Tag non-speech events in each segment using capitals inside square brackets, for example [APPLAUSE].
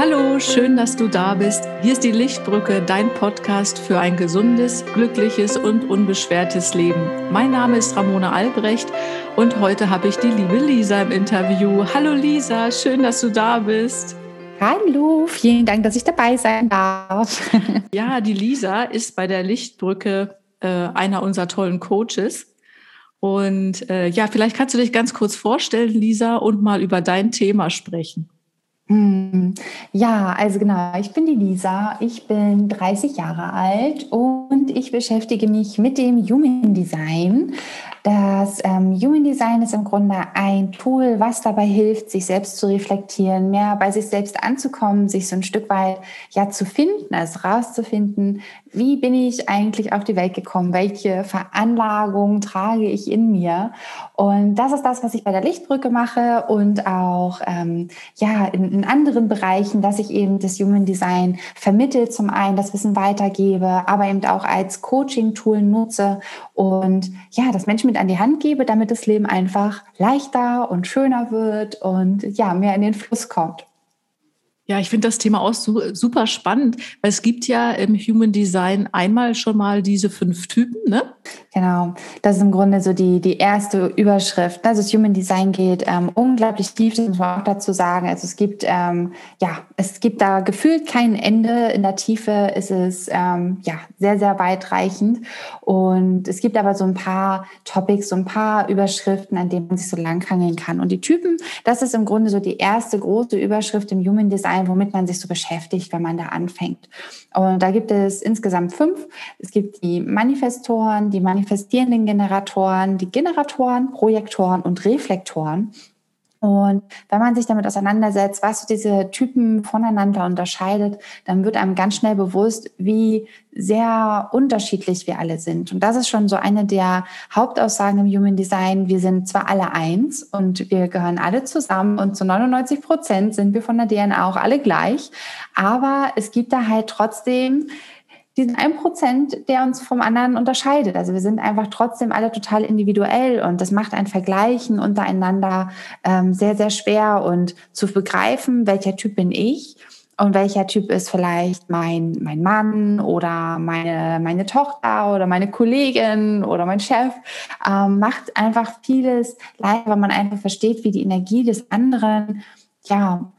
Hallo, schön, dass du da bist. Hier ist die Lichtbrücke, dein Podcast für ein gesundes, glückliches und unbeschwertes Leben. Mein Name ist Ramona Albrecht und heute habe ich die liebe Lisa im Interview. Hallo Lisa, schön, dass du da bist. Hallo, vielen Dank, dass ich dabei sein darf. [LAUGHS] ja, die Lisa ist bei der Lichtbrücke äh, einer unserer tollen Coaches. Und äh, ja, vielleicht kannst du dich ganz kurz vorstellen, Lisa, und mal über dein Thema sprechen. Hm. Ja, also genau, ich bin die Lisa, ich bin 30 Jahre alt und ich beschäftige mich mit dem Human Design. Das ähm, Human Design ist im Grunde ein Tool, was dabei hilft, sich selbst zu reflektieren, mehr bei sich selbst anzukommen, sich so ein Stück weit ja zu finden, also rauszufinden, wie bin ich eigentlich auf die Welt gekommen, welche Veranlagung trage ich in mir. Und das ist das, was ich bei der Lichtbrücke mache und auch ähm, ja in, in anderen Bereichen, dass ich eben das Human Design vermittle, zum einen das Wissen weitergebe, aber eben auch als Coaching-Tool nutze und ja, das Menschen mit an die Hand gebe, damit das Leben einfach leichter und schöner wird und ja, mehr in den Fluss kommt. Ja, ich finde das Thema auch super spannend, weil es gibt ja im Human Design einmal schon mal diese fünf Typen, ne? Genau, das ist im Grunde so die, die erste Überschrift. Also das Human Design geht ähm, unglaublich tief, das muss man auch dazu sagen. Also es gibt, ähm, ja, es gibt da gefühlt kein Ende. In der Tiefe ist es ähm, ja sehr, sehr weitreichend. Und es gibt aber so ein paar Topics, so ein paar Überschriften, an denen man sich so langhangeln kann. Und die Typen, das ist im Grunde so die erste große Überschrift im Human Design womit man sich so beschäftigt, wenn man da anfängt. Und da gibt es insgesamt fünf. Es gibt die Manifestoren, die manifestierenden Generatoren, die Generatoren, Projektoren und Reflektoren. Und wenn man sich damit auseinandersetzt, was diese Typen voneinander unterscheidet, dann wird einem ganz schnell bewusst, wie sehr unterschiedlich wir alle sind. Und das ist schon so eine der Hauptaussagen im Human Design. Wir sind zwar alle eins und wir gehören alle zusammen und zu 99 Prozent sind wir von der DNA auch alle gleich. Aber es gibt da halt trotzdem diesen ein Prozent, der uns vom anderen unterscheidet. Also wir sind einfach trotzdem alle total individuell und das macht ein Vergleichen untereinander ähm, sehr, sehr schwer und zu begreifen, welcher Typ bin ich und welcher Typ ist vielleicht mein, mein Mann oder meine, meine Tochter oder meine Kollegin oder mein Chef, ähm, macht einfach vieles leider, weil man einfach versteht, wie die Energie des anderen ja,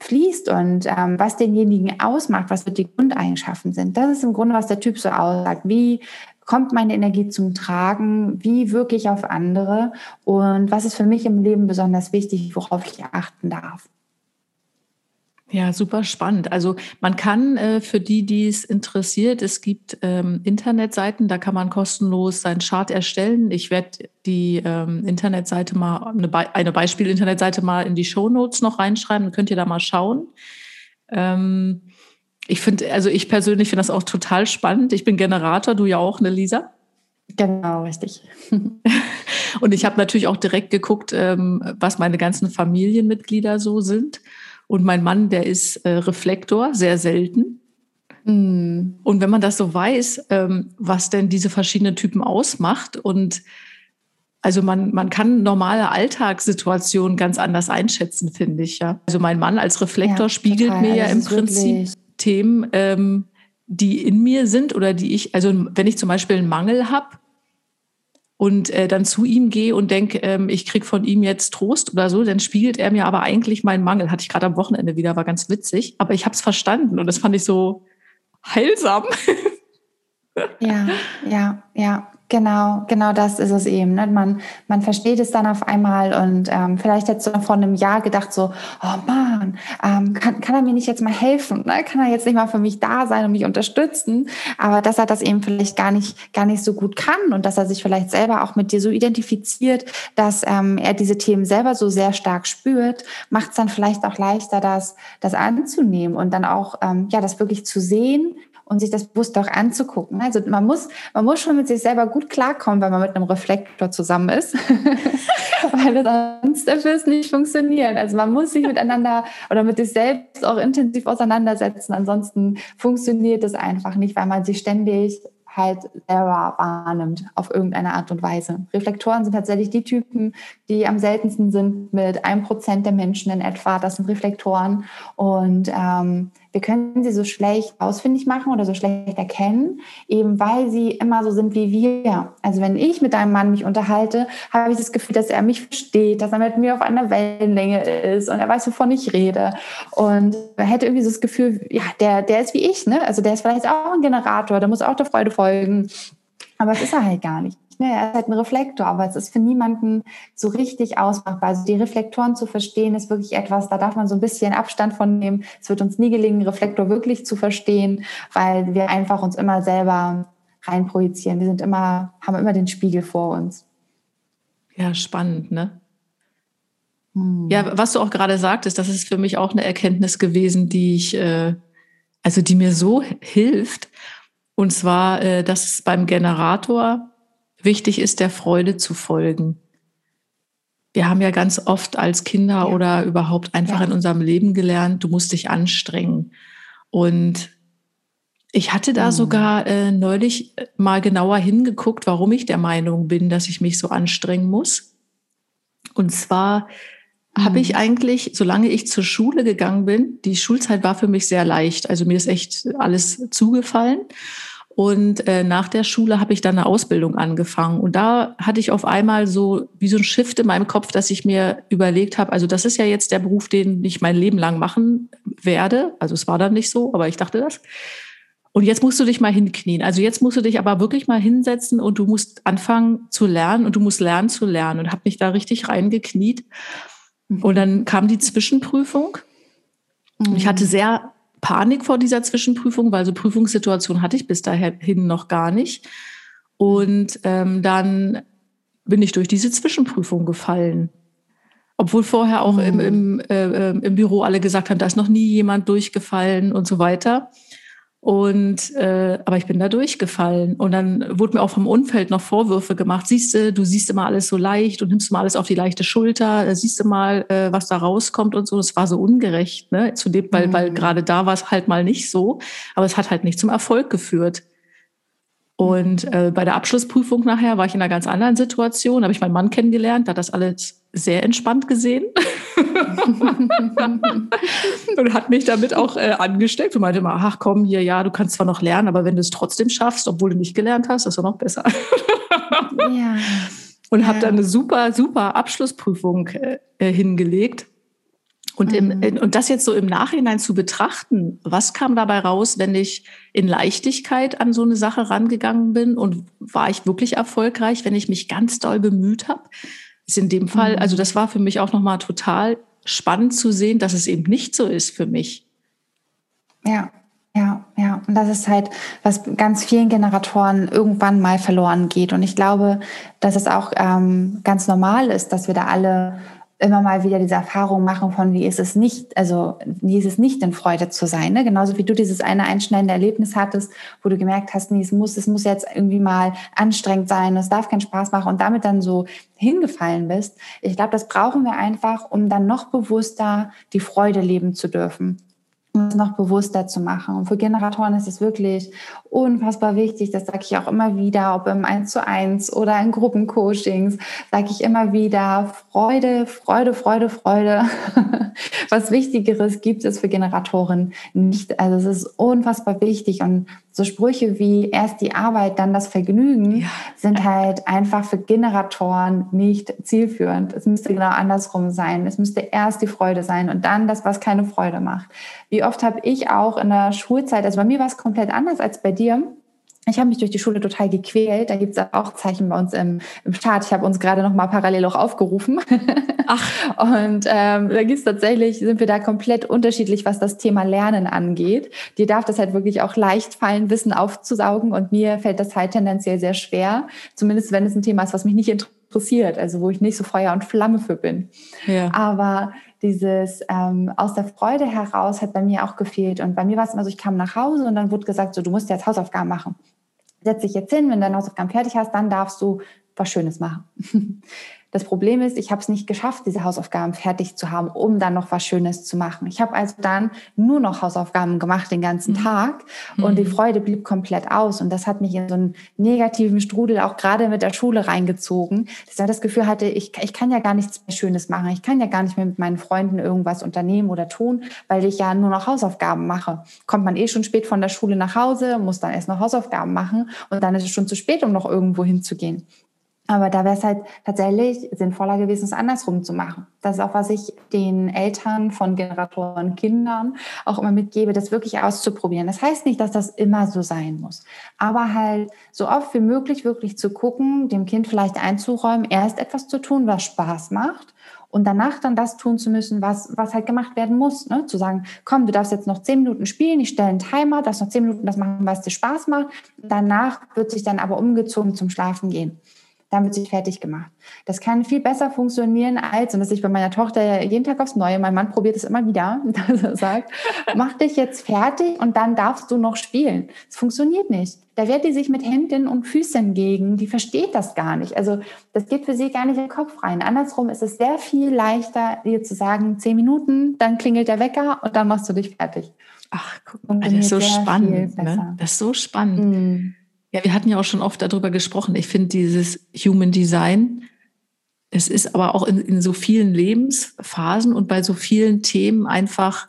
fließt und ähm, was denjenigen ausmacht, was die Grundeigenschaften sind. Das ist im Grunde, was der Typ so aussagt. Wie kommt meine Energie zum Tragen? Wie wirke ich auf andere? Und was ist für mich im Leben besonders wichtig, worauf ich achten darf? Ja, super spannend. Also man kann äh, für die, die es interessiert, es gibt ähm, Internetseiten, da kann man kostenlos seinen Chart erstellen. Ich werde die ähm, Internetseite mal, eine, Be eine Beispiel-Internetseite mal in die Show Notes noch reinschreiben, dann könnt ihr da mal schauen. Ähm, ich finde, also ich persönlich finde das auch total spannend. Ich bin Generator, du ja auch, ne Lisa? Genau, richtig. [LAUGHS] Und ich habe natürlich auch direkt geguckt, ähm, was meine ganzen Familienmitglieder so sind. Und mein Mann, der ist äh, Reflektor, sehr selten. Mm. Und wenn man das so weiß, ähm, was denn diese verschiedenen Typen ausmacht und also man, man kann normale Alltagssituationen ganz anders einschätzen, finde ich ja. Also mein Mann als Reflektor ja, spiegelt total. mir ja also im Prinzip Themen, ähm, die in mir sind oder die ich, also wenn ich zum Beispiel einen Mangel habe, und äh, dann zu ihm gehe und denke, ähm, ich krieg von ihm jetzt Trost oder so, dann spiegelt er mir aber eigentlich meinen Mangel. Hatte ich gerade am Wochenende wieder, war ganz witzig. Aber ich habe es verstanden und das fand ich so heilsam. [LAUGHS] ja, ja, ja. Genau, genau das ist es eben. Ne? Man, man versteht es dann auf einmal und ähm, vielleicht hättest du vor einem Jahr gedacht so, oh Mann, ähm, kann, kann er mir nicht jetzt mal helfen? Ne? Kann er jetzt nicht mal für mich da sein und mich unterstützen? Aber dass er das eben vielleicht gar nicht, gar nicht so gut kann und dass er sich vielleicht selber auch mit dir so identifiziert, dass ähm, er diese Themen selber so sehr stark spürt, macht es dann vielleicht auch leichter, das, das anzunehmen und dann auch ähm, ja das wirklich zu sehen und sich das bewusst auch anzugucken. Also man muss, man muss schon mit sich selber gut klarkommen, wenn man mit einem Reflektor zusammen ist, [LAUGHS] weil sonst wird es nicht funktionieren. Also man muss sich miteinander oder mit sich selbst auch intensiv auseinandersetzen. Ansonsten funktioniert es einfach nicht, weil man sich ständig halt selber wahrnimmt auf irgendeine Art und Weise. Reflektoren sind tatsächlich die Typen, die am seltensten sind mit einem Prozent der Menschen in etwa. Das sind Reflektoren und ähm, wir können sie so schlecht ausfindig machen oder so schlecht erkennen, eben weil sie immer so sind wie wir. Also wenn ich mit einem Mann mich unterhalte, habe ich das Gefühl, dass er mich versteht, dass er mit mir auf einer Wellenlänge ist und er weiß, wovon ich rede. Und er hätte irgendwie so das Gefühl, ja, der, der ist wie ich, ne? Also der ist vielleicht auch ein Generator, der muss auch der Freude folgen. Aber das ist er halt gar nicht. Ne, er ist halt ein Reflektor, aber es ist für niemanden so richtig ausmachbar. Also die Reflektoren zu verstehen, ist wirklich etwas, da darf man so ein bisschen Abstand von nehmen. Es wird uns nie gelingen, Reflektor wirklich zu verstehen, weil wir einfach uns immer selber reinprojizieren. Wir sind immer, haben immer den Spiegel vor uns. Ja, spannend, ne? Hm. Ja, was du auch gerade sagtest, das ist für mich auch eine Erkenntnis gewesen, die ich, äh, also die mir so hilft. Und zwar, äh, dass es beim Generator wichtig ist, der Freude zu folgen. Wir haben ja ganz oft als Kinder ja. oder überhaupt einfach ja. in unserem Leben gelernt, du musst dich anstrengen. Und ich hatte da mhm. sogar äh, neulich mal genauer hingeguckt, warum ich der Meinung bin, dass ich mich so anstrengen muss. Und zwar mhm. habe ich eigentlich, solange ich zur Schule gegangen bin, die Schulzeit war für mich sehr leicht. Also mir ist echt alles zugefallen. Und äh, nach der Schule habe ich dann eine Ausbildung angefangen. Und da hatte ich auf einmal so wie so ein Shift in meinem Kopf, dass ich mir überlegt habe, also das ist ja jetzt der Beruf, den ich mein Leben lang machen werde. Also es war dann nicht so, aber ich dachte das. Und jetzt musst du dich mal hinknien. Also jetzt musst du dich aber wirklich mal hinsetzen und du musst anfangen zu lernen und du musst lernen zu lernen. Und habe mich da richtig reingekniet. Und dann kam die Zwischenprüfung. Ich hatte mhm. sehr Panik vor dieser Zwischenprüfung, weil so Prüfungssituation hatte ich bis dahin noch gar nicht. Und ähm, dann bin ich durch diese Zwischenprüfung gefallen. Obwohl vorher auch im, im, äh, im Büro alle gesagt haben, da ist noch nie jemand durchgefallen und so weiter. Und äh, aber ich bin da durchgefallen. Und dann wurde mir auch vom Umfeld noch Vorwürfe gemacht. Siehst du, du siehst immer alles so leicht und nimmst mal alles auf die leichte Schulter, siehst du mal, äh, was da rauskommt und so. Das war so ungerecht, ne? Zu dem, weil, mhm. weil gerade da war es halt mal nicht so. Aber es hat halt nicht zum Erfolg geführt. Und äh, bei der Abschlussprüfung nachher war ich in einer ganz anderen Situation, habe ich meinen Mann kennengelernt, da hat das alles sehr entspannt gesehen [LAUGHS] und hat mich damit auch äh, angesteckt und meinte mal, ach komm hier, ja, du kannst zwar noch lernen, aber wenn du es trotzdem schaffst, obwohl du nicht gelernt hast, ist doch noch besser. ja. [LAUGHS] Und ja. habe dann eine super, super Abschlussprüfung äh hingelegt und, im, mhm. und das jetzt so im Nachhinein zu betrachten, was kam dabei raus, wenn ich in Leichtigkeit an so eine Sache rangegangen bin und war ich wirklich erfolgreich, wenn ich mich ganz doll bemüht habe? Ist in dem Fall, mhm. also das war für mich auch nochmal total spannend zu sehen, dass es eben nicht so ist für mich. Ja, ja, ja. Und das ist halt, was ganz vielen Generatoren irgendwann mal verloren geht. Und ich glaube, dass es auch ähm, ganz normal ist, dass wir da alle immer mal wieder diese Erfahrung machen von, wie ist es nicht, also wie ist es nicht in Freude zu sein. Ne? Genauso wie du dieses eine einschneidende Erlebnis hattest, wo du gemerkt hast, nee, es muss, es muss jetzt irgendwie mal anstrengend sein, es darf keinen Spaß machen und damit dann so hingefallen bist. Ich glaube, das brauchen wir einfach, um dann noch bewusster die Freude leben zu dürfen es noch bewusster zu machen. Und für Generatoren ist es wirklich unfassbar wichtig, das sage ich auch immer wieder, ob im 1 zu 1 oder in Gruppencoachings, sage ich immer wieder, Freude, Freude, Freude, Freude. [LAUGHS] Was Wichtigeres gibt es für Generatoren nicht. Also es ist unfassbar wichtig und so Sprüche wie erst die Arbeit, dann das Vergnügen ja. sind halt einfach für Generatoren nicht zielführend. Es müsste genau andersrum sein. Es müsste erst die Freude sein und dann das, was keine Freude macht. Wie oft habe ich auch in der Schulzeit, also bei mir war es komplett anders als bei dir, ich habe mich durch die Schule total gequält. Da gibt es auch Zeichen bei uns im, im Start. Ich habe uns gerade noch mal parallel auch aufgerufen. [LAUGHS] Ach. Und ähm, da gibt es tatsächlich, sind wir da komplett unterschiedlich, was das Thema Lernen angeht. Dir darf das halt wirklich auch leicht fallen, Wissen aufzusaugen. Und mir fällt das halt tendenziell sehr schwer. Zumindest wenn es ein Thema ist, was mich nicht interessiert. Also wo ich nicht so Feuer und Flamme für bin. Ja. Aber dieses ähm, aus der Freude heraus hat bei mir auch gefehlt. Und bei mir war es immer so, ich kam nach Hause und dann wurde gesagt, so, du musst jetzt Hausaufgaben machen setz dich jetzt hin, wenn du deine Hausaufgaben fertig hast, dann darfst du was Schönes machen. [LAUGHS] Das Problem ist, ich habe es nicht geschafft, diese Hausaufgaben fertig zu haben, um dann noch was Schönes zu machen. Ich habe also dann nur noch Hausaufgaben gemacht den ganzen mhm. Tag und mhm. die Freude blieb komplett aus. Und das hat mich in so einen negativen Strudel auch gerade mit der Schule reingezogen, dass ich das Gefühl hatte, ich, ich kann ja gar nichts mehr Schönes machen. Ich kann ja gar nicht mehr mit meinen Freunden irgendwas unternehmen oder tun, weil ich ja nur noch Hausaufgaben mache. Kommt man eh schon spät von der Schule nach Hause, muss dann erst noch Hausaufgaben machen und dann ist es schon zu spät, um noch irgendwo hinzugehen. Aber da wäre es halt tatsächlich sinnvoller gewesen, es andersrum zu machen. Das ist auch, was ich den Eltern von Generatoren Kindern auch immer mitgebe, das wirklich auszuprobieren. Das heißt nicht, dass das immer so sein muss, aber halt so oft wie möglich wirklich zu gucken, dem Kind vielleicht einzuräumen, erst etwas zu tun, was Spaß macht und danach dann das tun zu müssen, was, was halt gemacht werden muss. Ne? Zu sagen, komm, du darfst jetzt noch zehn Minuten spielen, ich stelle einen Timer, darfst noch zehn Minuten das machen, was dir Spaß macht. Danach wird sich dann aber umgezogen zum Schlafen gehen dann wird sich fertig gemacht. Das kann viel besser funktionieren als, und das ich bei meiner Tochter jeden Tag aufs Neue, mein Mann probiert es immer wieder, [LAUGHS] dass er sagt, [LAUGHS] mach dich jetzt fertig und dann darfst du noch spielen. Es funktioniert nicht. Da wehrt die sich mit Händen und Füßen gegen, die versteht das gar nicht. Also das geht für sie gar nicht in den Kopf rein. Andersrum ist es sehr viel leichter, ihr zu sagen, zehn Minuten, dann klingelt der Wecker und dann machst du dich fertig. Ach, guck mal, das ist so spannend. Ne? Das ist so spannend. Mm. Ja, wir hatten ja auch schon oft darüber gesprochen. Ich finde dieses Human Design, es ist aber auch in, in so vielen Lebensphasen und bei so vielen Themen einfach,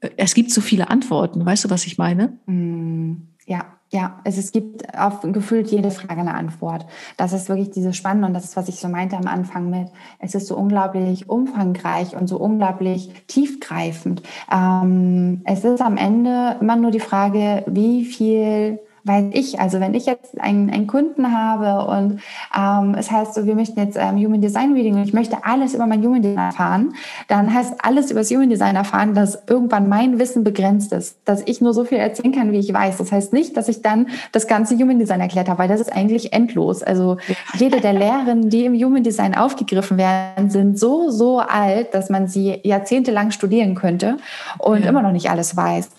äh, es gibt so viele Antworten. Weißt du, was ich meine? Mm, ja, ja, es, es gibt auf gefühlt jede Frage eine Antwort. Das ist wirklich dieses Spannende und das ist, was ich so meinte am Anfang mit, es ist so unglaublich umfangreich und so unglaublich tiefgreifend. Ähm, es ist am Ende immer nur die Frage, wie viel weil ich, also wenn ich jetzt einen, einen Kunden habe und ähm, es heißt so, wir möchten jetzt ähm, Human Design Reading und ich möchte alles über mein Human Design erfahren, dann heißt alles über das Human Design erfahren, dass irgendwann mein Wissen begrenzt ist, dass ich nur so viel erzählen kann, wie ich weiß. Das heißt nicht, dass ich dann das ganze Human Design erklärt habe, weil das ist eigentlich endlos. Also jede der Lehren, die im Human Design aufgegriffen werden, sind so, so alt, dass man sie jahrzehntelang studieren könnte und ja. immer noch nicht alles weiß.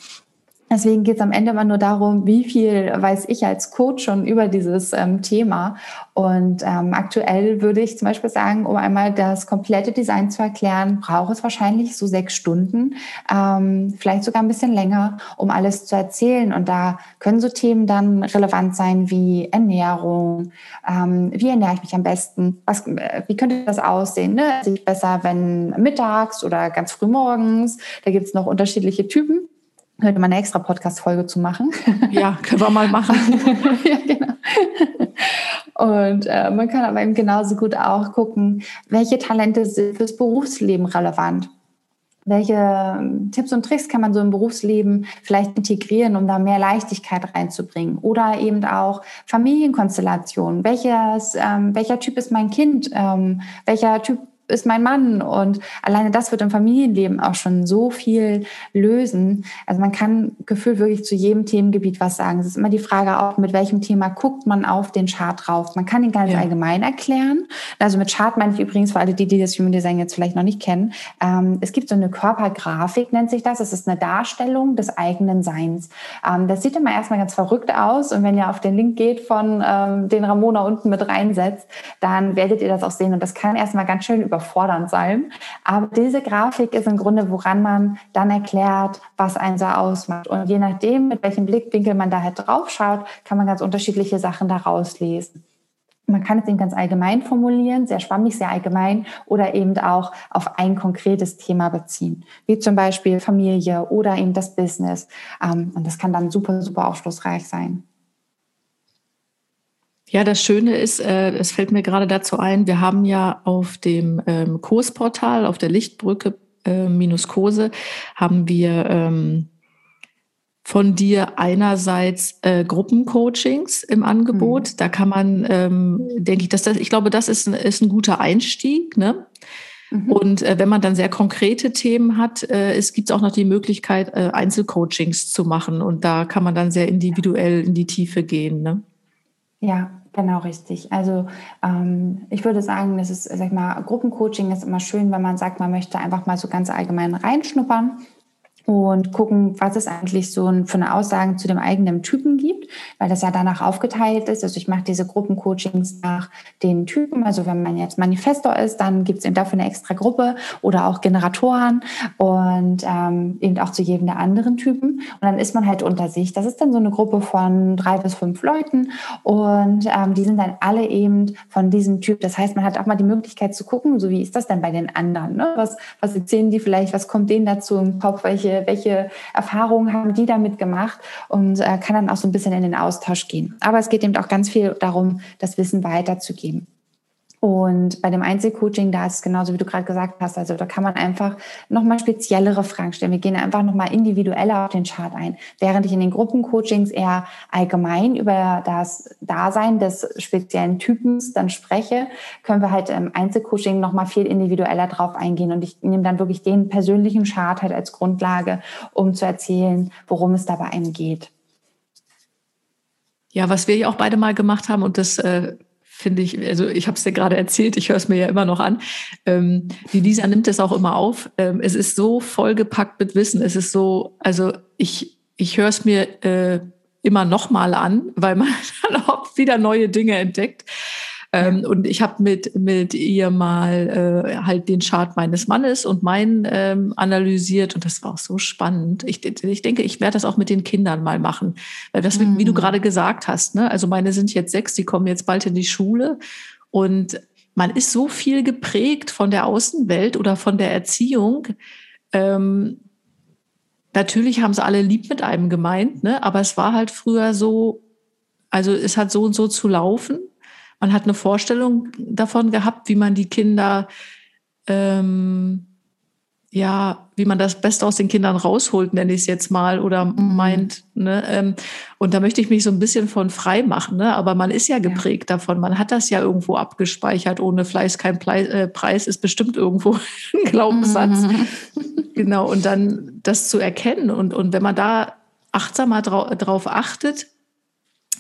Deswegen geht es am Ende immer nur darum, wie viel weiß ich als Coach schon über dieses ähm, Thema. Und ähm, aktuell würde ich zum Beispiel sagen, um einmal das komplette Design zu erklären, braucht es wahrscheinlich so sechs Stunden, ähm, vielleicht sogar ein bisschen länger, um alles zu erzählen. Und da können so Themen dann relevant sein wie Ernährung, ähm, wie ernähre ich mich am besten, was, äh, wie könnte das aussehen? Ne? Sich besser, wenn mittags oder ganz früh morgens. Da gibt es noch unterschiedliche Typen könnte man eine extra Podcast-Folge zu machen. [LAUGHS] Ja, können wir mal machen. [LAUGHS] ja, genau. Und äh, man kann aber eben genauso gut auch gucken, welche Talente sind fürs Berufsleben relevant. Welche ähm, Tipps und Tricks kann man so im Berufsleben vielleicht integrieren, um da mehr Leichtigkeit reinzubringen? Oder eben auch Familienkonstellationen. Welches, ähm, welcher Typ ist mein Kind? Ähm, welcher Typ ist mein Mann. Und alleine das wird im Familienleben auch schon so viel lösen. Also man kann gefühlt wirklich zu jedem Themengebiet was sagen. Es ist immer die Frage auch, mit welchem Thema guckt man auf den Chart drauf. Man kann ihn ganz ja. allgemein erklären. Also mit Chart meine ich übrigens für alle, die, die das Human Design jetzt vielleicht noch nicht kennen. Ähm, es gibt so eine Körpergrafik, nennt sich das. Es ist eine Darstellung des eigenen Seins. Ähm, das sieht immer erstmal ganz verrückt aus. Und wenn ihr auf den Link geht von ähm, den Ramona unten mit reinsetzt, dann werdet ihr das auch sehen. Und das kann erstmal ganz schön überfordernd sein. Aber diese Grafik ist im Grunde, woran man dann erklärt, was einen so ausmacht. Und je nachdem, mit welchem Blickwinkel man da halt drauf schaut, kann man ganz unterschiedliche Sachen daraus lesen. Man kann es eben ganz allgemein formulieren, sehr schwammig, sehr allgemein oder eben auch auf ein konkretes Thema beziehen, wie zum Beispiel Familie oder eben das Business. Ähm, und das kann dann super, super aufschlussreich sein. Ja, das Schöne ist, äh, es fällt mir gerade dazu ein, wir haben ja auf dem ähm, Kursportal, auf der Lichtbrücke äh, minus Kurse, haben wir ähm, von dir einerseits äh, Gruppencoachings im Angebot. Mhm. Da kann man, ähm, denke ich, dass das, ich glaube, das ist ein, ist ein guter Einstieg. Ne? Mhm. Und äh, wenn man dann sehr konkrete Themen hat, äh, es gibt auch noch die Möglichkeit, äh, Einzelcoachings zu machen. Und da kann man dann sehr individuell in die Tiefe gehen. Ne? Ja, Genau, richtig. Also ähm, ich würde sagen, das ist, sag ich mal, Gruppencoaching ist immer schön, wenn man sagt, man möchte einfach mal so ganz allgemein reinschnuppern. Und gucken, was es eigentlich so für eine Aussagen zu dem eigenen Typen gibt, weil das ja danach aufgeteilt ist. Also ich mache diese Gruppencoachings nach den Typen. Also wenn man jetzt Manifestor ist, dann gibt es eben dafür eine extra Gruppe oder auch Generatoren und ähm, eben auch zu jedem der anderen Typen. Und dann ist man halt unter sich. Das ist dann so eine Gruppe von drei bis fünf Leuten und ähm, die sind dann alle eben von diesem Typ. Das heißt, man hat auch mal die Möglichkeit zu gucken, so wie ist das denn bei den anderen? Ne? Was, was erzählen die vielleicht? Was kommt denen dazu im Kopf? Welche welche, Erfahrungen haben die damit gemacht und äh, kann dann auch so ein bisschen in den Austausch gehen. Aber es geht eben auch ganz viel darum, das Wissen weiterzugeben. Und bei dem Einzelcoaching, da ist es genauso, wie du gerade gesagt hast. Also da kann man einfach nochmal speziellere Fragen stellen. Wir gehen einfach nochmal individueller auf den Chart ein. Während ich in den Gruppencoachings eher allgemein über das Dasein des speziellen Typens dann spreche, können wir halt im Einzelcoaching nochmal viel individueller drauf eingehen. Und ich nehme dann wirklich den persönlichen Chart halt als Grundlage, um zu erzählen, worum es da bei einem geht. Ja, was wir ja auch beide mal gemacht haben und das äh finde ich, also ich habe es dir gerade erzählt, ich höre es mir ja immer noch an. Ähm, die Lisa nimmt es auch immer auf. Ähm, es ist so vollgepackt mit Wissen. Es ist so, also ich, ich höre es mir äh, immer noch mal an, weil man [LAUGHS] dann auch wieder neue Dinge entdeckt. Ähm, und ich habe mit, mit ihr mal äh, halt den Chart meines Mannes und meinen ähm, analysiert und das war auch so spannend. Ich, ich denke, ich werde das auch mit den Kindern mal machen. Weil das, mhm. wie du mhm. gerade gesagt hast, ne? also meine sind jetzt sechs, die kommen jetzt bald in die Schule und man ist so viel geprägt von der Außenwelt oder von der Erziehung. Ähm, natürlich haben sie alle lieb mit einem gemeint, ne? aber es war halt früher so, also es hat so und so zu laufen man hat eine Vorstellung davon gehabt, wie man die Kinder, ähm, ja, wie man das Beste aus den Kindern rausholt, nenne ich es jetzt mal, oder mhm. meint. Ne? Ähm, und da möchte ich mich so ein bisschen von frei machen. Ne? Aber man ist ja geprägt ja. davon. Man hat das ja irgendwo abgespeichert. Ohne Fleiß kein Ple äh, Preis ist bestimmt irgendwo [LAUGHS] ein Glaubenssatz. Mhm. Genau. Und dann das zu erkennen. Und, und wenn man da achtsamer drau drauf achtet,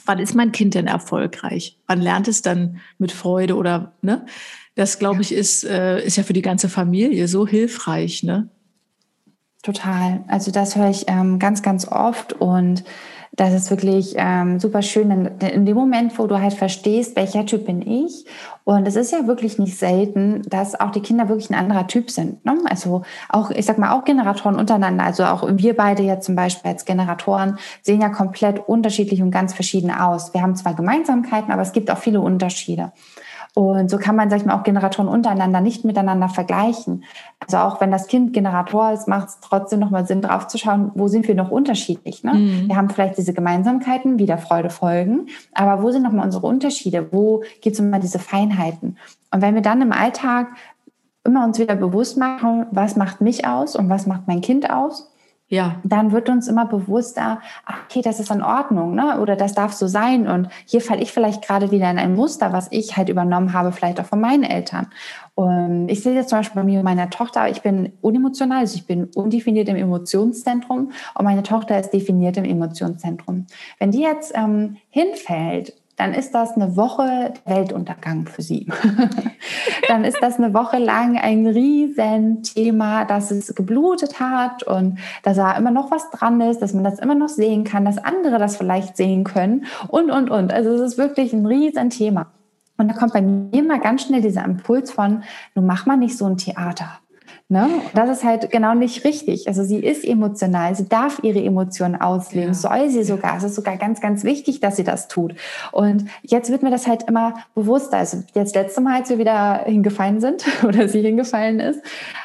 wann ist mein Kind denn erfolgreich? Wann lernt es dann mit Freude oder, ne? Das, glaube ich, ist, äh, ist ja für die ganze Familie so hilfreich, ne? Total. Also das höre ich ähm, ganz, ganz oft und das ist wirklich ähm, super schön, in, in dem Moment, wo du halt verstehst, welcher Typ bin ich. Und es ist ja wirklich nicht selten, dass auch die Kinder wirklich ein anderer Typ sind. Ne? Also auch, ich sag mal, auch Generatoren untereinander. Also auch wir beide jetzt zum Beispiel als Generatoren sehen ja komplett unterschiedlich und ganz verschieden aus. Wir haben zwar Gemeinsamkeiten, aber es gibt auch viele Unterschiede. Und so kann man, sag ich mal, auch Generatoren untereinander nicht miteinander vergleichen. Also auch wenn das Kind Generator ist, macht es trotzdem nochmal Sinn, drauf zu schauen, wo sind wir noch unterschiedlich. Ne? Mhm. Wir haben vielleicht diese Gemeinsamkeiten, wie der Freude folgen, aber wo sind nochmal unsere Unterschiede? Wo gibt es immer diese Feinheiten? Und wenn wir dann im Alltag immer uns wieder bewusst machen, was macht mich aus und was macht mein Kind aus, ja. dann wird uns immer bewusster, ach, okay, das ist in Ordnung, ne? oder das darf so sein. Und hier falle ich vielleicht gerade wieder in ein Muster, was ich halt übernommen habe, vielleicht auch von meinen Eltern. Und ich sehe jetzt zum Beispiel bei mir und meiner Tochter, ich bin unemotional, also ich bin undefiniert im Emotionszentrum und meine Tochter ist definiert im Emotionszentrum. Wenn die jetzt ähm, hinfällt dann ist das eine Woche Weltuntergang für sie. [LAUGHS] dann ist das eine Woche lang ein Riesenthema, dass es geblutet hat und dass da immer noch was dran ist, dass man das immer noch sehen kann, dass andere das vielleicht sehen können und, und, und. Also es ist wirklich ein Riesenthema. Und da kommt bei mir immer ganz schnell dieser Impuls von, nun mach mal nicht so ein Theater. Ne? Das ist halt genau nicht richtig. Also sie ist emotional, sie darf ihre Emotionen ausleben, ja. soll sie sogar. Es ist sogar ganz, ganz wichtig, dass sie das tut. Und jetzt wird mir das halt immer bewusster. Also jetzt letzte Mal, als wir wieder hingefallen sind [LAUGHS] oder sie hingefallen ist,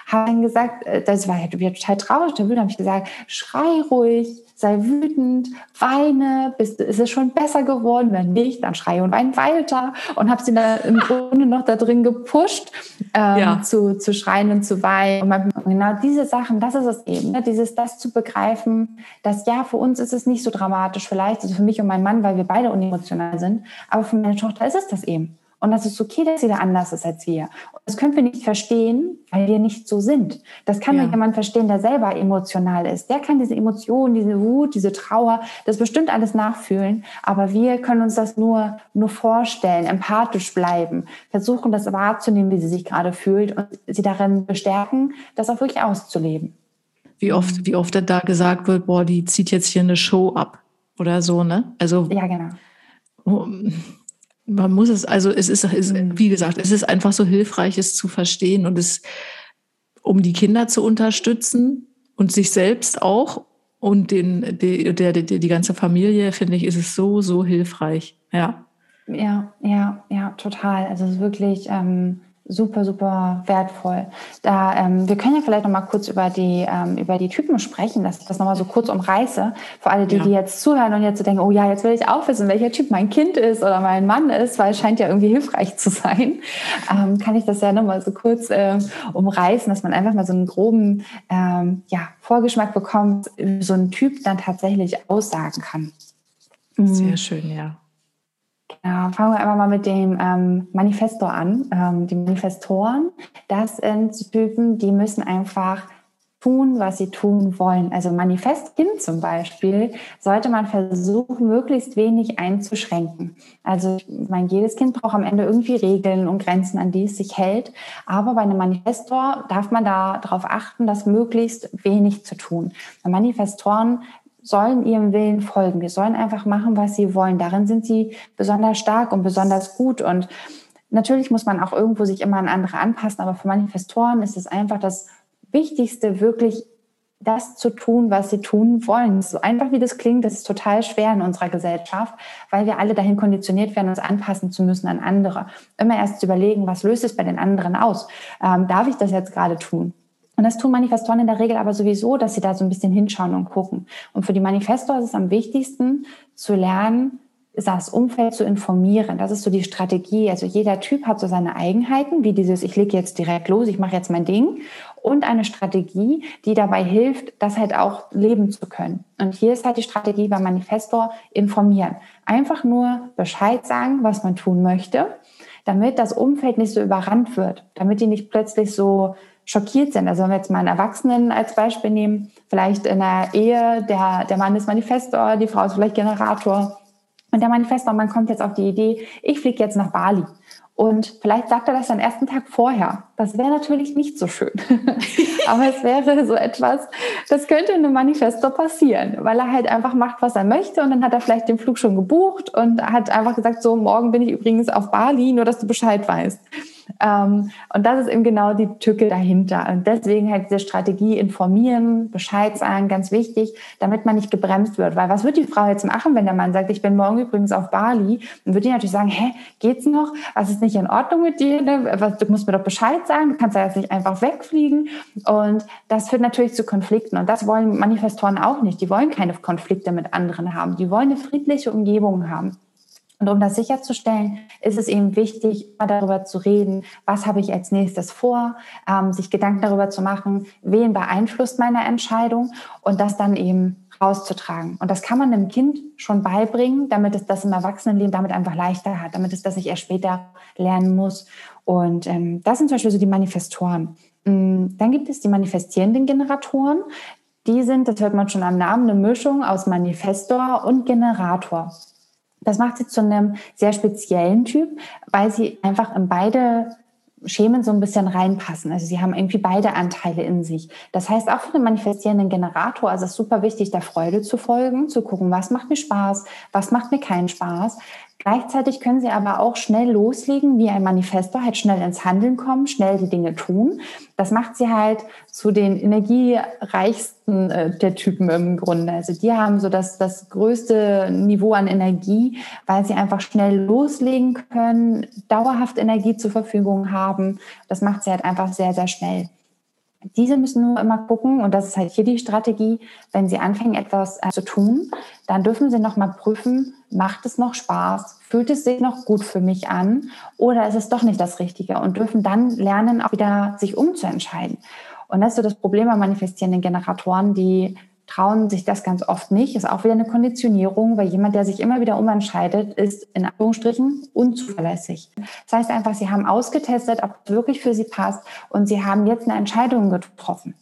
haben gesagt, äh, das war halt total traurig. Da habe ich gesagt, schrei ruhig, sei wütend, weine, bist, ist es schon besser geworden? Wenn nicht, dann schrei und wein weiter. Und habe sie da im [LAUGHS] Grunde noch da drin gepusht, ähm, ja. zu, zu schreien und zu weinen. Und genau diese Sachen, das ist es eben, ne? dieses, das zu begreifen, dass ja, für uns ist es nicht so dramatisch vielleicht, also für mich und meinen Mann, weil wir beide unemotional sind, aber für meine Tochter ist es das eben. Und das ist okay, dass sie da anders ist als wir. Und das können wir nicht verstehen, weil wir nicht so sind. Das kann ja. nur jemand verstehen, der selber emotional ist. Der kann diese Emotionen, diese Wut, diese Trauer, das bestimmt alles nachfühlen. Aber wir können uns das nur, nur vorstellen, empathisch bleiben, versuchen, das wahrzunehmen, wie sie sich gerade fühlt und sie darin bestärken, das auch wirklich auszuleben. Wie oft, wie oft da gesagt wird, boah, die zieht jetzt hier eine Show ab oder so, ne? Also ja, genau. Man muss es, also es ist, ist, Mhm. wie gesagt, es ist einfach so hilfreich, es zu verstehen und es, um die Kinder zu unterstützen und sich selbst auch und den, die, der, die, die ganze Familie, finde ich, ist es so, so hilfreich. Ja. Ja, ja, ja, total. Also es ist wirklich ähm, super, super wertvoll. Da, ähm, wir können ja vielleicht noch mal kurz über die, ähm, über die Typen sprechen, dass ich das noch mal so kurz umreiße. Für alle, die, Ja. die jetzt zuhören und jetzt so denken, oh ja, jetzt will ich auch wissen, welcher Typ mein Kind ist oder mein Mann ist, weil es scheint ja irgendwie hilfreich zu sein, [LAUGHS] ähm, kann ich das ja noch mal so kurz ähm, umreißen, dass man einfach mal so einen groben ähm, ja, Vorgeschmack bekommt, wie so ein Typ dann tatsächlich aussagen kann. Mhm. Sehr schön, ja. Genau, fangen wir einfach mal mit dem ähm, Manifestor an. Ähm, die Manifestoren, das sind Typen, die müssen einfach tun, was sie tun wollen. Also Manifestkind zum Beispiel sollte man versuchen, möglichst wenig einzuschränken. Also ich meine, jedes Kind braucht am Ende irgendwie Regeln und Grenzen, an die es sich hält. Aber bei einem Manifestor darf man da darauf achten, das möglichst wenig zu tun. Bei Manifestoren sollen ihrem Willen folgen. Die sollen einfach machen, was sie wollen. Darin sind sie besonders stark und besonders gut. Und natürlich muss man auch irgendwo sich immer an andere anpassen, aber für Manifestoren ist es einfach das Wichtigste, wirklich das zu tun, was sie tun wollen. So einfach wie das klingt, das ist total schwer in unserer Gesellschaft, weil wir alle dahin konditioniert werden, uns anpassen zu müssen an andere. Immer erst zu überlegen, was löst es bei den anderen aus? Ähm, darf ich das jetzt gerade tun? Und das tun Manifestoren in der Regel aber sowieso, dass sie da so ein bisschen hinschauen und gucken. Und für die Manifestor ist es am wichtigsten zu lernen, das Umfeld zu informieren. Das ist so die Strategie. Also jeder Typ hat so seine Eigenheiten, wie dieses, ich lege jetzt direkt los, ich mache jetzt mein Ding. Und eine Strategie, die dabei hilft, das halt auch leben zu können. Und hier ist halt die Strategie beim Manifestor informieren. Einfach nur Bescheid sagen, was man tun möchte, damit das Umfeld nicht so überrannt wird, damit die nicht plötzlich so schockiert sind. Also wenn wir jetzt mal einen Erwachsenen als Beispiel nehmen, vielleicht in einer Ehe, der, der Mann ist Manifestor, die Frau ist vielleicht Generator. Und der Manifestor, man kommt jetzt auf die Idee, ich fliege jetzt nach Bali. Und vielleicht sagt er das am ersten Tag vorher. Das wäre natürlich nicht so schön. [LAUGHS] Aber es wäre so etwas, das könnte einem Manifestor passieren, weil er halt einfach macht, was er möchte. Und dann hat er vielleicht den Flug schon gebucht und hat einfach gesagt, so, morgen bin ich übrigens auf Bali, nur dass du Bescheid weißt. Ähm, und das ist eben genau die Tücke dahinter. Und deswegen halt diese Strategie informieren, Bescheid sagen, ganz wichtig, damit man nicht gebremst wird. Weil was wird die Frau jetzt machen, wenn der Mann sagt, ich bin morgen übrigens auf Bali? Dann wird die natürlich sagen, hä, geht's noch? Was ist nicht in Ordnung mit dir? Ne? Was, du musst mir doch Bescheid sagen. Du kannst ja jetzt nicht einfach wegfliegen. Und das führt natürlich zu Konflikten. Und das wollen Manifestoren auch nicht. Die wollen keine Konflikte mit anderen haben. Die wollen eine friedliche Umgebung haben. Und um das sicherzustellen, ist es eben wichtig, darüber zu reden, was habe ich als nächstes vor, ähm, sich Gedanken darüber zu machen, wen beeinflusst meine Entscheidung und das dann eben rauszutragen. Und das kann man einem Kind schon beibringen, damit es das im Erwachsenenleben damit einfach leichter hat, damit es das nicht erst später lernen muss. Und ähm, das sind zum Beispiel so die Manifestoren. Dann gibt es die manifestierenden Generatoren. Die sind, das hört man schon am Namen, eine Mischung aus Manifestor und Generator. Das macht sie zu einem sehr speziellen Typ, weil sie einfach in beide Schemen so ein bisschen reinpassen. Also sie haben irgendwie beide Anteile in sich. Das heißt, auch für den manifestierenden Generator ist es super wichtig, der Freude zu folgen, zu gucken, was macht mir Spaß, was macht mir keinen Spaß. Gleichzeitig können sie aber auch schnell loslegen, wie ein Manifestor, halt schnell ins Handeln kommen, schnell die Dinge tun. Das macht sie halt zu den energiereichsten äh, der Typen im Grunde. Also die haben so das, das größte Niveau an Energie, weil sie einfach schnell loslegen können, dauerhaft Energie zur Verfügung haben. Das macht sie halt einfach sehr, sehr schnell. Diese müssen nur immer gucken, und das ist halt hier die Strategie, wenn sie anfangen, etwas äh, zu tun, dann dürfen sie nochmal prüfen, macht es noch Spaß, fühlt es sich noch gut für mich an oder ist es doch nicht das Richtige und dürfen dann lernen, auch wieder sich umzuentscheiden. Und das ist so das Problem bei manifestierenden Generatoren, die trauen sich das ganz oft nicht. Ist auch wieder eine Konditionierung, weil jemand, der sich immer wieder umentscheidet, ist in Anführungsstrichen unzuverlässig. Das heißt einfach, sie haben ausgetestet, ob es wirklich für sie passt und sie haben jetzt eine Entscheidung getroffen.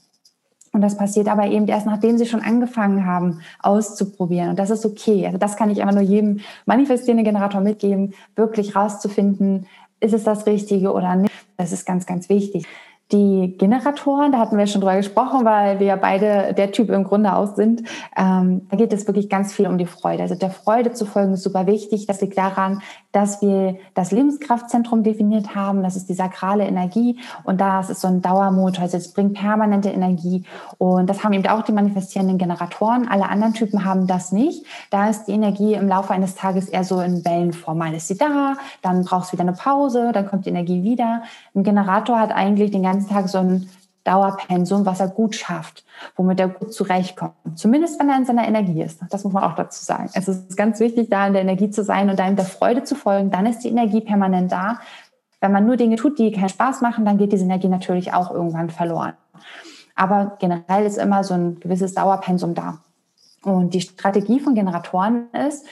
Und das passiert aber eben erst, nachdem sie schon angefangen haben, auszuprobieren. Und das ist okay. Also das kann ich einfach nur jedem manifestierenden Generator mitgeben, wirklich rauszufinden, ist es das Richtige oder nicht. Das ist ganz, ganz wichtig. Die Generatoren, da hatten wir schon drüber gesprochen, weil wir beide der Typ im Grunde aus sind. Ähm, da geht es wirklich ganz viel um die Freude. Also der Freude zu folgen ist super wichtig. Das liegt daran, dass wir das Lebenskraftzentrum definiert haben. Das ist die sakrale Energie und das ist so ein Dauermotor. Also es bringt permanente Energie und das haben eben auch die manifestierenden Generatoren. Alle anderen Typen haben das nicht. Da ist die Energie im Laufe eines Tages eher so in Wellenform. Mal ist sie da, dann brauchst du wieder eine Pause, dann kommt die Energie wieder. Ein Generator hat eigentlich den ganzen ganzen Tag so ein Dauerpensum, was er gut schafft, womit er gut zurechtkommt. Zumindest wenn er in seiner Energie ist. Das muss man auch dazu sagen. Es ist ganz wichtig, da in der Energie zu sein und in der Freude zu folgen. Dann ist die Energie permanent da. Wenn man nur Dinge tut, die keinen Spaß machen, dann geht diese Energie natürlich auch irgendwann verloren. Aber generell ist immer so ein gewisses Dauerpensum da. Und die Strategie von Generatoren ist,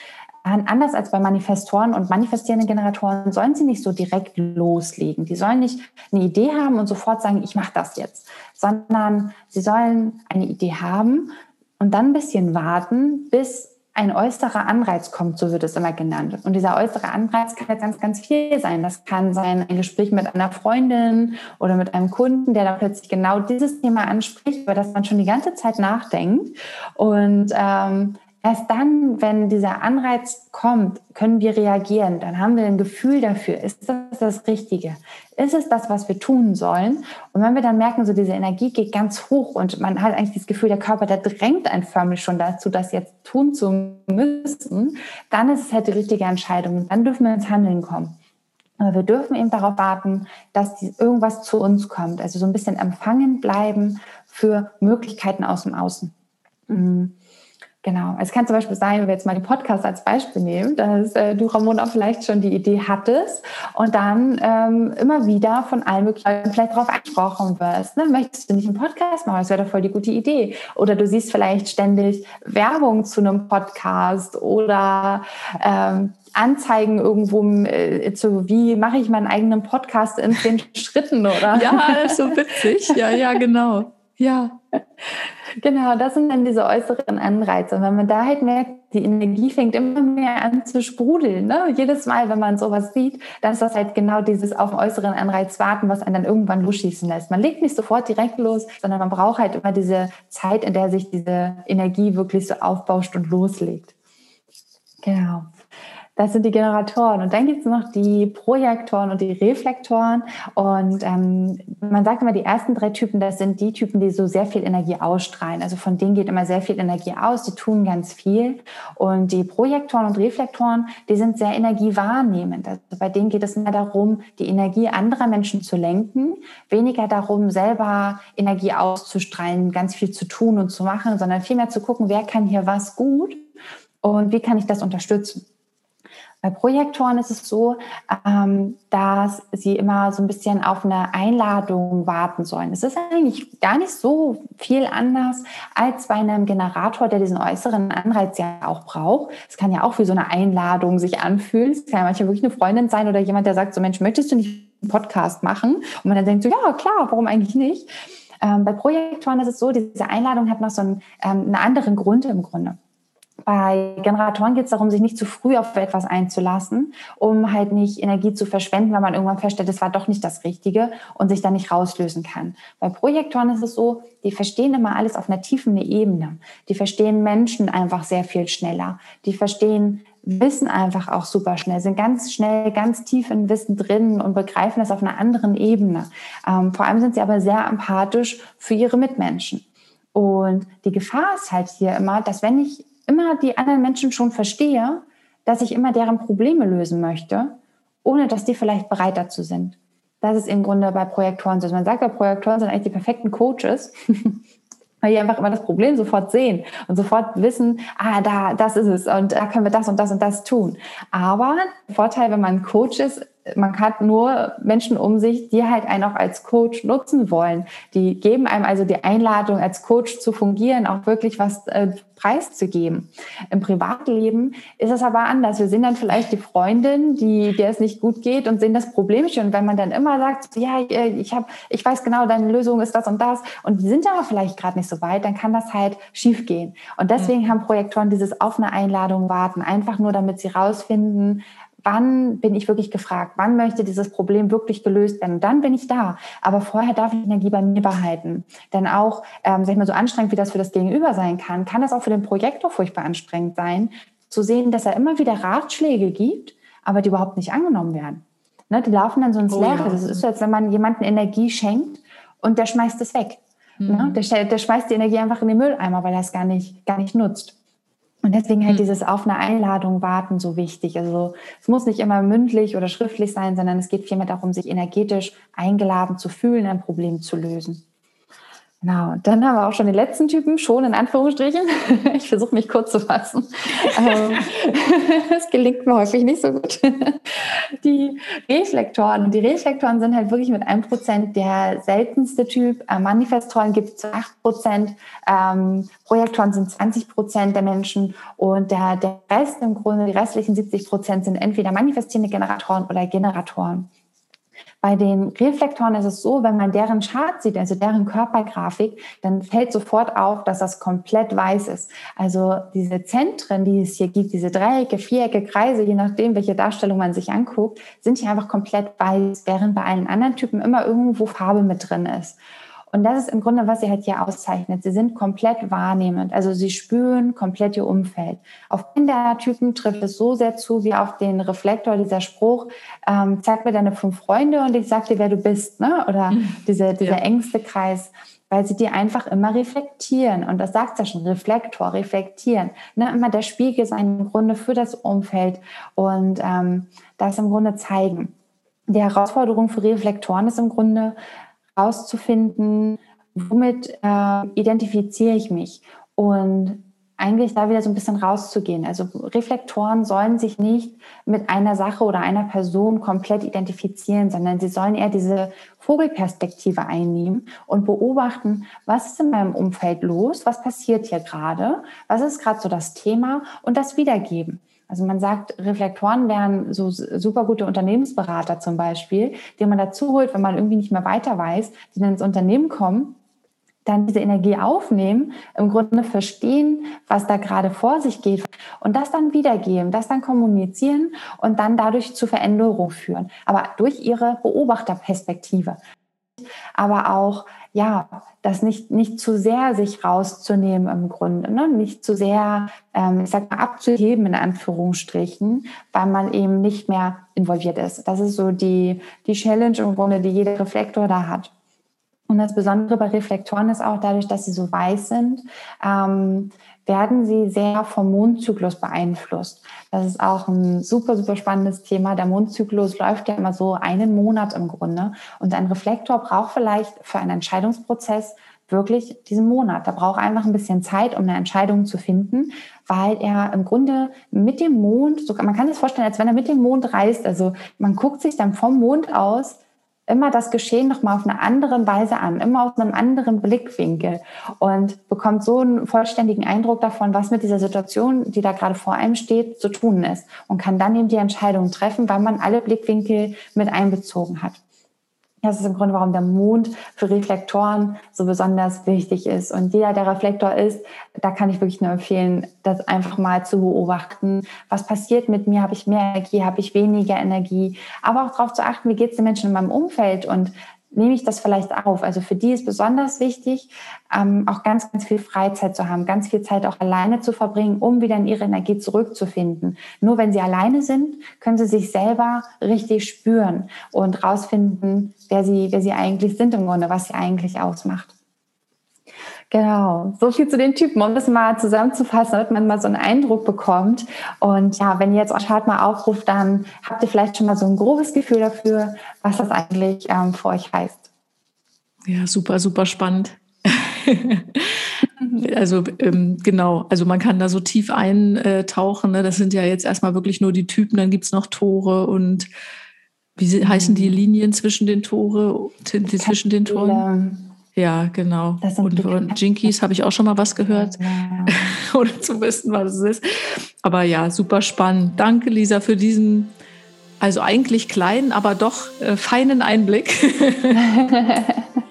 anders als bei Manifestoren und manifestierenden Generatoren sollen sie nicht so direkt loslegen. Die sollen nicht eine Idee haben und sofort sagen, ich mache das jetzt, sondern sie sollen eine Idee haben und dann ein bisschen warten, bis ein äußerer Anreiz kommt, so wird es immer genannt. Und dieser äußere Anreiz kann jetzt ganz, ganz viel sein. Das kann sein ein Gespräch mit einer Freundin oder mit einem Kunden, der dann plötzlich genau dieses Thema anspricht, über das man schon die ganze Zeit nachdenkt. Und ähm, Erst dann, wenn dieser Anreiz kommt, können wir reagieren. Dann haben wir ein Gefühl dafür. Ist das das Richtige? Ist es das, was wir tun sollen? Und wenn wir dann merken, so diese Energie geht ganz hoch und man hat eigentlich das Gefühl, der Körper, der drängt einen förmlich schon dazu, das jetzt tun zu müssen, dann ist es halt die richtige Entscheidung. Dann dürfen wir ins Handeln kommen. Aber wir dürfen eben darauf warten, dass irgendwas zu uns kommt. Also so ein bisschen empfangen bleiben für Möglichkeiten aus dem Außen. Mhm. Genau. Es kann zum Beispiel sein, wenn wir jetzt mal den Podcast als Beispiel nehmen, dass äh, du, Ramona, vielleicht schon die Idee hattest und dann ähm, immer wieder von allen möglichen vielleicht darauf angesprochen wirst. Ne? Möchtest du nicht einen Podcast machen? Das wäre doch voll die gute Idee. Oder du siehst vielleicht ständig Werbung zu einem Podcast oder ähm, Anzeigen irgendwo äh, zu, wie mache ich meinen eigenen Podcast in zehn [LAUGHS] Schritten, oder? Ja, das ist so witzig. Ja, ja, genau. Ja. Genau, das sind dann diese äußeren Anreize. Und wenn man da halt merkt, die Energie fängt immer mehr an zu sprudeln. Ne? Jedes Mal, wenn man sowas sieht, dann ist das halt genau dieses auf den äußeren Anreiz warten, was einen dann irgendwann losschießen lässt. Man legt nicht sofort direkt los, sondern man braucht halt immer diese Zeit, in der sich diese Energie wirklich so aufbauscht und loslegt. Genau. Das sind die Generatoren. Und dann gibt es noch die Projektoren und die Reflektoren. Und ähm, man sagt immer, die ersten drei Typen, das sind die Typen, die so sehr viel Energie ausstrahlen. Also von denen geht immer sehr viel Energie aus, die tun ganz viel. Und die Projektoren und Reflektoren, die sind sehr energiewahrnehmend. Also bei denen geht es mehr darum, die Energie anderer Menschen zu lenken, weniger darum, selber Energie auszustrahlen, ganz viel zu tun und zu machen, sondern vielmehr zu gucken, wer kann hier was gut und wie kann ich das unterstützen. Bei Projektoren ist es so, ähm, dass sie immer so ein bisschen auf eine Einladung warten sollen. Es ist eigentlich gar nicht so viel anders als bei einem Generator, der diesen äußeren Anreiz ja auch braucht. Es kann ja auch wie so eine Einladung sich anfühlen. Es kann ja manchmal wirklich eine Freundin sein oder jemand, der sagt so, Mensch, möchtest du nicht einen Podcast machen? Und man dann denkt so, ja, klar, warum eigentlich nicht? Ähm, bei Projektoren ist es so, diese Einladung hat noch so einen, ähm, einen anderen Grund im Grunde. Bei Generatoren geht es darum, sich nicht zu früh auf etwas einzulassen, um halt nicht Energie zu verschwenden, weil man irgendwann feststellt, es war doch nicht das Richtige und sich dann nicht rauslösen kann. Bei Projektoren ist es so, die verstehen immer alles auf einer tiefen Ebene. Die verstehen Menschen einfach sehr viel schneller. Die verstehen Wissen einfach auch super schnell, sind ganz schnell, ganz tief in Wissen drin und begreifen das auf einer anderen Ebene. Ähm, vor allem sind sie aber sehr empathisch für ihre Mitmenschen. Und die Gefahr ist halt hier immer, dass wenn ich immer die anderen Menschen schon verstehe, dass ich immer deren Probleme lösen möchte, ohne dass die vielleicht bereit dazu sind. Das ist im Grunde bei Projektoren so. Man sagt ja, Projektoren sind eigentlich die perfekten Coaches, [LAUGHS] weil die einfach immer das Problem sofort sehen und sofort wissen, ah, da, das ist es und da können wir das und das und das tun. Aber Vorteil, wenn man Coach ist, man hat nur Menschen um sich, die halt einen auch als Coach nutzen wollen. Die geben einem also die Einladung, als Coach zu fungieren, auch wirklich was äh, preiszugeben. Im Privatleben ist es aber anders. Wir sehen dann vielleicht die Freundin, die der es nicht gut geht und sehen das Problem schon. Und wenn man dann immer sagt, ja, äh, ich habe, ich weiß genau, deine Lösung ist das und das, und die sind aber vielleicht gerade nicht so weit, dann kann das halt schief gehen. Und deswegen ja. haben Projektoren dieses auf eine Einladung warten, einfach nur damit sie rausfinden, wann bin ich wirklich gefragt, wann möchte dieses Problem wirklich gelöst werden. Dann bin ich da. Aber vorher darf ich Energie bei mir behalten. Denn auch, ähm, sag ich mal, so anstrengend, wie das für das Gegenüber sein kann, kann das auch für den Projektor furchtbar anstrengend sein, zu sehen, dass er immer wieder Ratschläge gibt, aber die überhaupt nicht angenommen werden. Ne, die laufen dann so ins oh, Leere. Ja. Das ist so, als wenn man jemandem Energie schenkt und der schmeißt es weg. Mhm. Ne? Der, der schmeißt die Energie einfach in den Mülleimer, weil er es gar nicht, gar nicht nutzt. Und deswegen halt mhm. dieses auf eine Einladung warten so wichtig. Also es muss nicht immer mündlich oder schriftlich sein, sondern es geht vielmehr darum, sich energetisch eingeladen zu fühlen, ein Problem zu lösen. Genau, dann haben wir auch schon den letzten Typen, schon in Anführungsstrichen. [LAUGHS] Ich versuche mich kurz zu fassen. Ähm, [LAUGHS] das gelingt mir häufig nicht so gut. [LAUGHS] Die Reflektoren. Und die Reflektoren sind halt wirklich mit einem Prozent der seltenste Typ. Äh, Manifestoren gibt es zu acht Prozent. Ähm, Projektoren sind 20 Prozent der Menschen. Und der, der Rest im Grunde, die restlichen 70 Prozent sind entweder manifestierende Generatoren oder Generatoren. Bei den Reflektoren ist es so, wenn man deren Chart sieht, also deren Körpergrafik, dann fällt sofort auf, dass das komplett weiß ist. Also diese Zentren, die es hier gibt, diese Dreiecke, Vierecke, Kreise, je nachdem, welche Darstellung man sich anguckt, sind hier einfach komplett weiß, während bei allen anderen Typen immer irgendwo Farbe mit drin ist. Und das ist im Grunde, was sie halt hier auszeichnet. Sie sind komplett wahrnehmend. Also sie spüren komplett ihr Umfeld. Auf Kindertypen trifft es so sehr zu wie auf den Reflektor, dieser Spruch, ähm, zeig mir deine fünf Freunde und ich sag dir, wer du bist. Ne? Oder mhm. diese, dieser ja. engste Kreis weil sie dir einfach immer reflektieren. Und das sagt ja schon, Reflektor, reflektieren. Ne? Immer der Spiegel sein im Grunde für das Umfeld und ähm, das im Grunde zeigen. Die Herausforderung für Reflektoren ist im Grunde, rauszufinden, womit äh, identifiziere ich mich und eigentlich da wieder so ein bisschen rauszugehen. Also Reflektoren sollen sich nicht mit einer Sache oder einer Person komplett identifizieren, sondern sie sollen eher diese Vogelperspektive einnehmen und beobachten, was ist in meinem Umfeld los, was passiert hier gerade, was ist gerade so das Thema und das wiedergeben. Also man sagt, Reflektoren wären so super gute Unternehmensberater zum Beispiel, die man dazu holt, wenn man irgendwie nicht mehr weiter weiß, die dann ins Unternehmen kommen, dann diese Energie aufnehmen, im Grunde verstehen, was da gerade vor sich geht und das dann wiedergeben, das dann kommunizieren und dann dadurch zu Veränderung führen, aber durch ihre Beobachterperspektive. Aber auch ja, das nicht, nicht zu sehr sich rauszunehmen im Grunde, ne? nicht zu sehr, ähm, ich sag mal, abzuheben in Anführungsstrichen, weil man eben nicht mehr involviert ist. Das ist so die, die Challenge im Grunde, die jeder Reflektor da hat. Und das Besondere bei Reflektoren ist auch dadurch, dass sie so weiß sind, ähm, werden sie sehr vom Mondzyklus beeinflusst. Das ist auch ein super, super spannendes Thema. Der Mondzyklus läuft ja immer so einen Monat im Grunde. Und ein Reflektor braucht vielleicht für einen Entscheidungsprozess wirklich diesen Monat. Da braucht einfach ein bisschen Zeit, um eine Entscheidung zu finden, weil er im Grunde mit dem Mond, so, man kann sich vorstellen, als wenn er mit dem Mond reist. Also man guckt sich dann vom Mond aus immer das Geschehen noch mal auf eine andere Weise an, immer aus einem anderen Blickwinkel und bekommt so einen vollständigen Eindruck davon, was mit dieser Situation, die da gerade vor einem steht, zu tun ist und kann dann eben die Entscheidung treffen, weil man alle Blickwinkel mit einbezogen hat. Das ist im Grunde, warum der Mond für Reflektoren so besonders wichtig ist. Und jeder, der Reflektor ist, da kann ich wirklich nur empfehlen, das einfach mal zu beobachten. Was passiert mit mir? Habe ich mehr Energie? Habe ich weniger Energie? Aber auch darauf zu achten, wie geht es den Menschen in meinem Umfeld? Und nehme ich das vielleicht auf. Also für die ist besonders wichtig, ähm, auch ganz, ganz viel Freizeit zu haben, ganz viel Zeit auch alleine zu verbringen, um wieder in ihre Energie zurückzufinden. Nur wenn sie alleine sind, können sie sich selber richtig spüren und rausfinden, wer sie, wer sie eigentlich sind im Grunde, was sie eigentlich ausmacht. Genau, so viel zu den Typen, um das mal zusammenzufassen, damit man mal so einen Eindruck bekommt. Und ja, wenn ihr jetzt euch halt mal aufruft, dann habt ihr vielleicht schon mal so ein grobes Gefühl dafür, was das eigentlich ähm, für euch heißt. Ja, super, super spannend. [LAUGHS] also ähm, genau, also man kann da so tief eintauchen. Ne? Das sind ja jetzt erstmal wirklich nur die Typen, dann gibt es noch Tore und wie heißen die mhm. Linien zwischen den Tore, zwischen den Toren? Ja, genau. und von Jinkies habe ich auch schon mal was gehört. Ja. [LAUGHS] Oder zu wissen, was es ist. Aber ja, super spannend. Danke, Lisa, für diesen, also eigentlich kleinen, aber doch äh, feinen Einblick. [LAUGHS] [LAUGHS]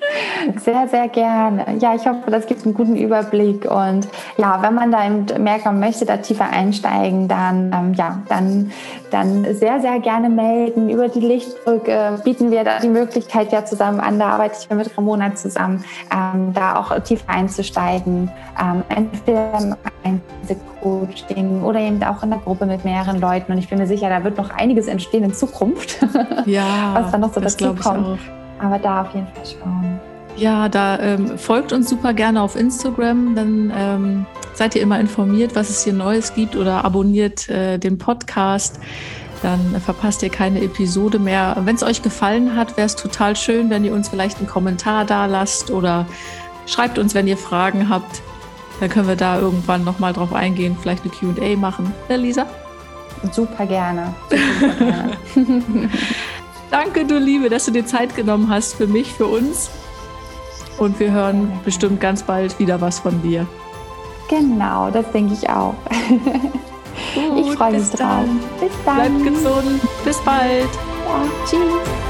Sehr, sehr gerne. Ja, ich hoffe, das gibt einen guten Überblick. Und ja, wenn man da merkt, man möchte da tiefer einsteigen, dann, ähm, ja, dann, dann sehr, sehr gerne melden. Über die Lichtbrücke bieten wir da die Möglichkeit ja zusammen an. Da arbeite ich mit Ramona zusammen, ähm, da auch tiefer einzusteigen. Ähm, entweder im Einzelcoaching oder eben auch in der Gruppe mit mehreren Leuten. Und ich bin mir sicher, da wird noch einiges entstehen in Zukunft, ja, [LAUGHS] was dann noch so dazu kommt. Aber da auf jeden Fall schauen. Ja, da ähm, folgt uns super gerne auf Instagram, dann ähm, seid ihr immer informiert, was es hier Neues gibt oder abonniert äh, den Podcast. Dann verpasst ihr keine Episode mehr. Wenn es euch gefallen hat, wäre es total schön, wenn ihr uns vielleicht einen Kommentar da lasst oder schreibt uns, wenn ihr Fragen habt. Dann können wir da irgendwann nochmal drauf eingehen, vielleicht eine QA machen. Ja, Lisa? Super gerne. [LAUGHS] Super gerne. Danke, du Liebe, dass du dir Zeit genommen hast für mich, für uns. Und wir hören bestimmt ganz bald wieder was von dir. Genau, das denke ich auch. [LAUGHS] Gut, ich freue mich drauf. Bis dann. Bleib gesund. Bis bald. Ja, tschüss.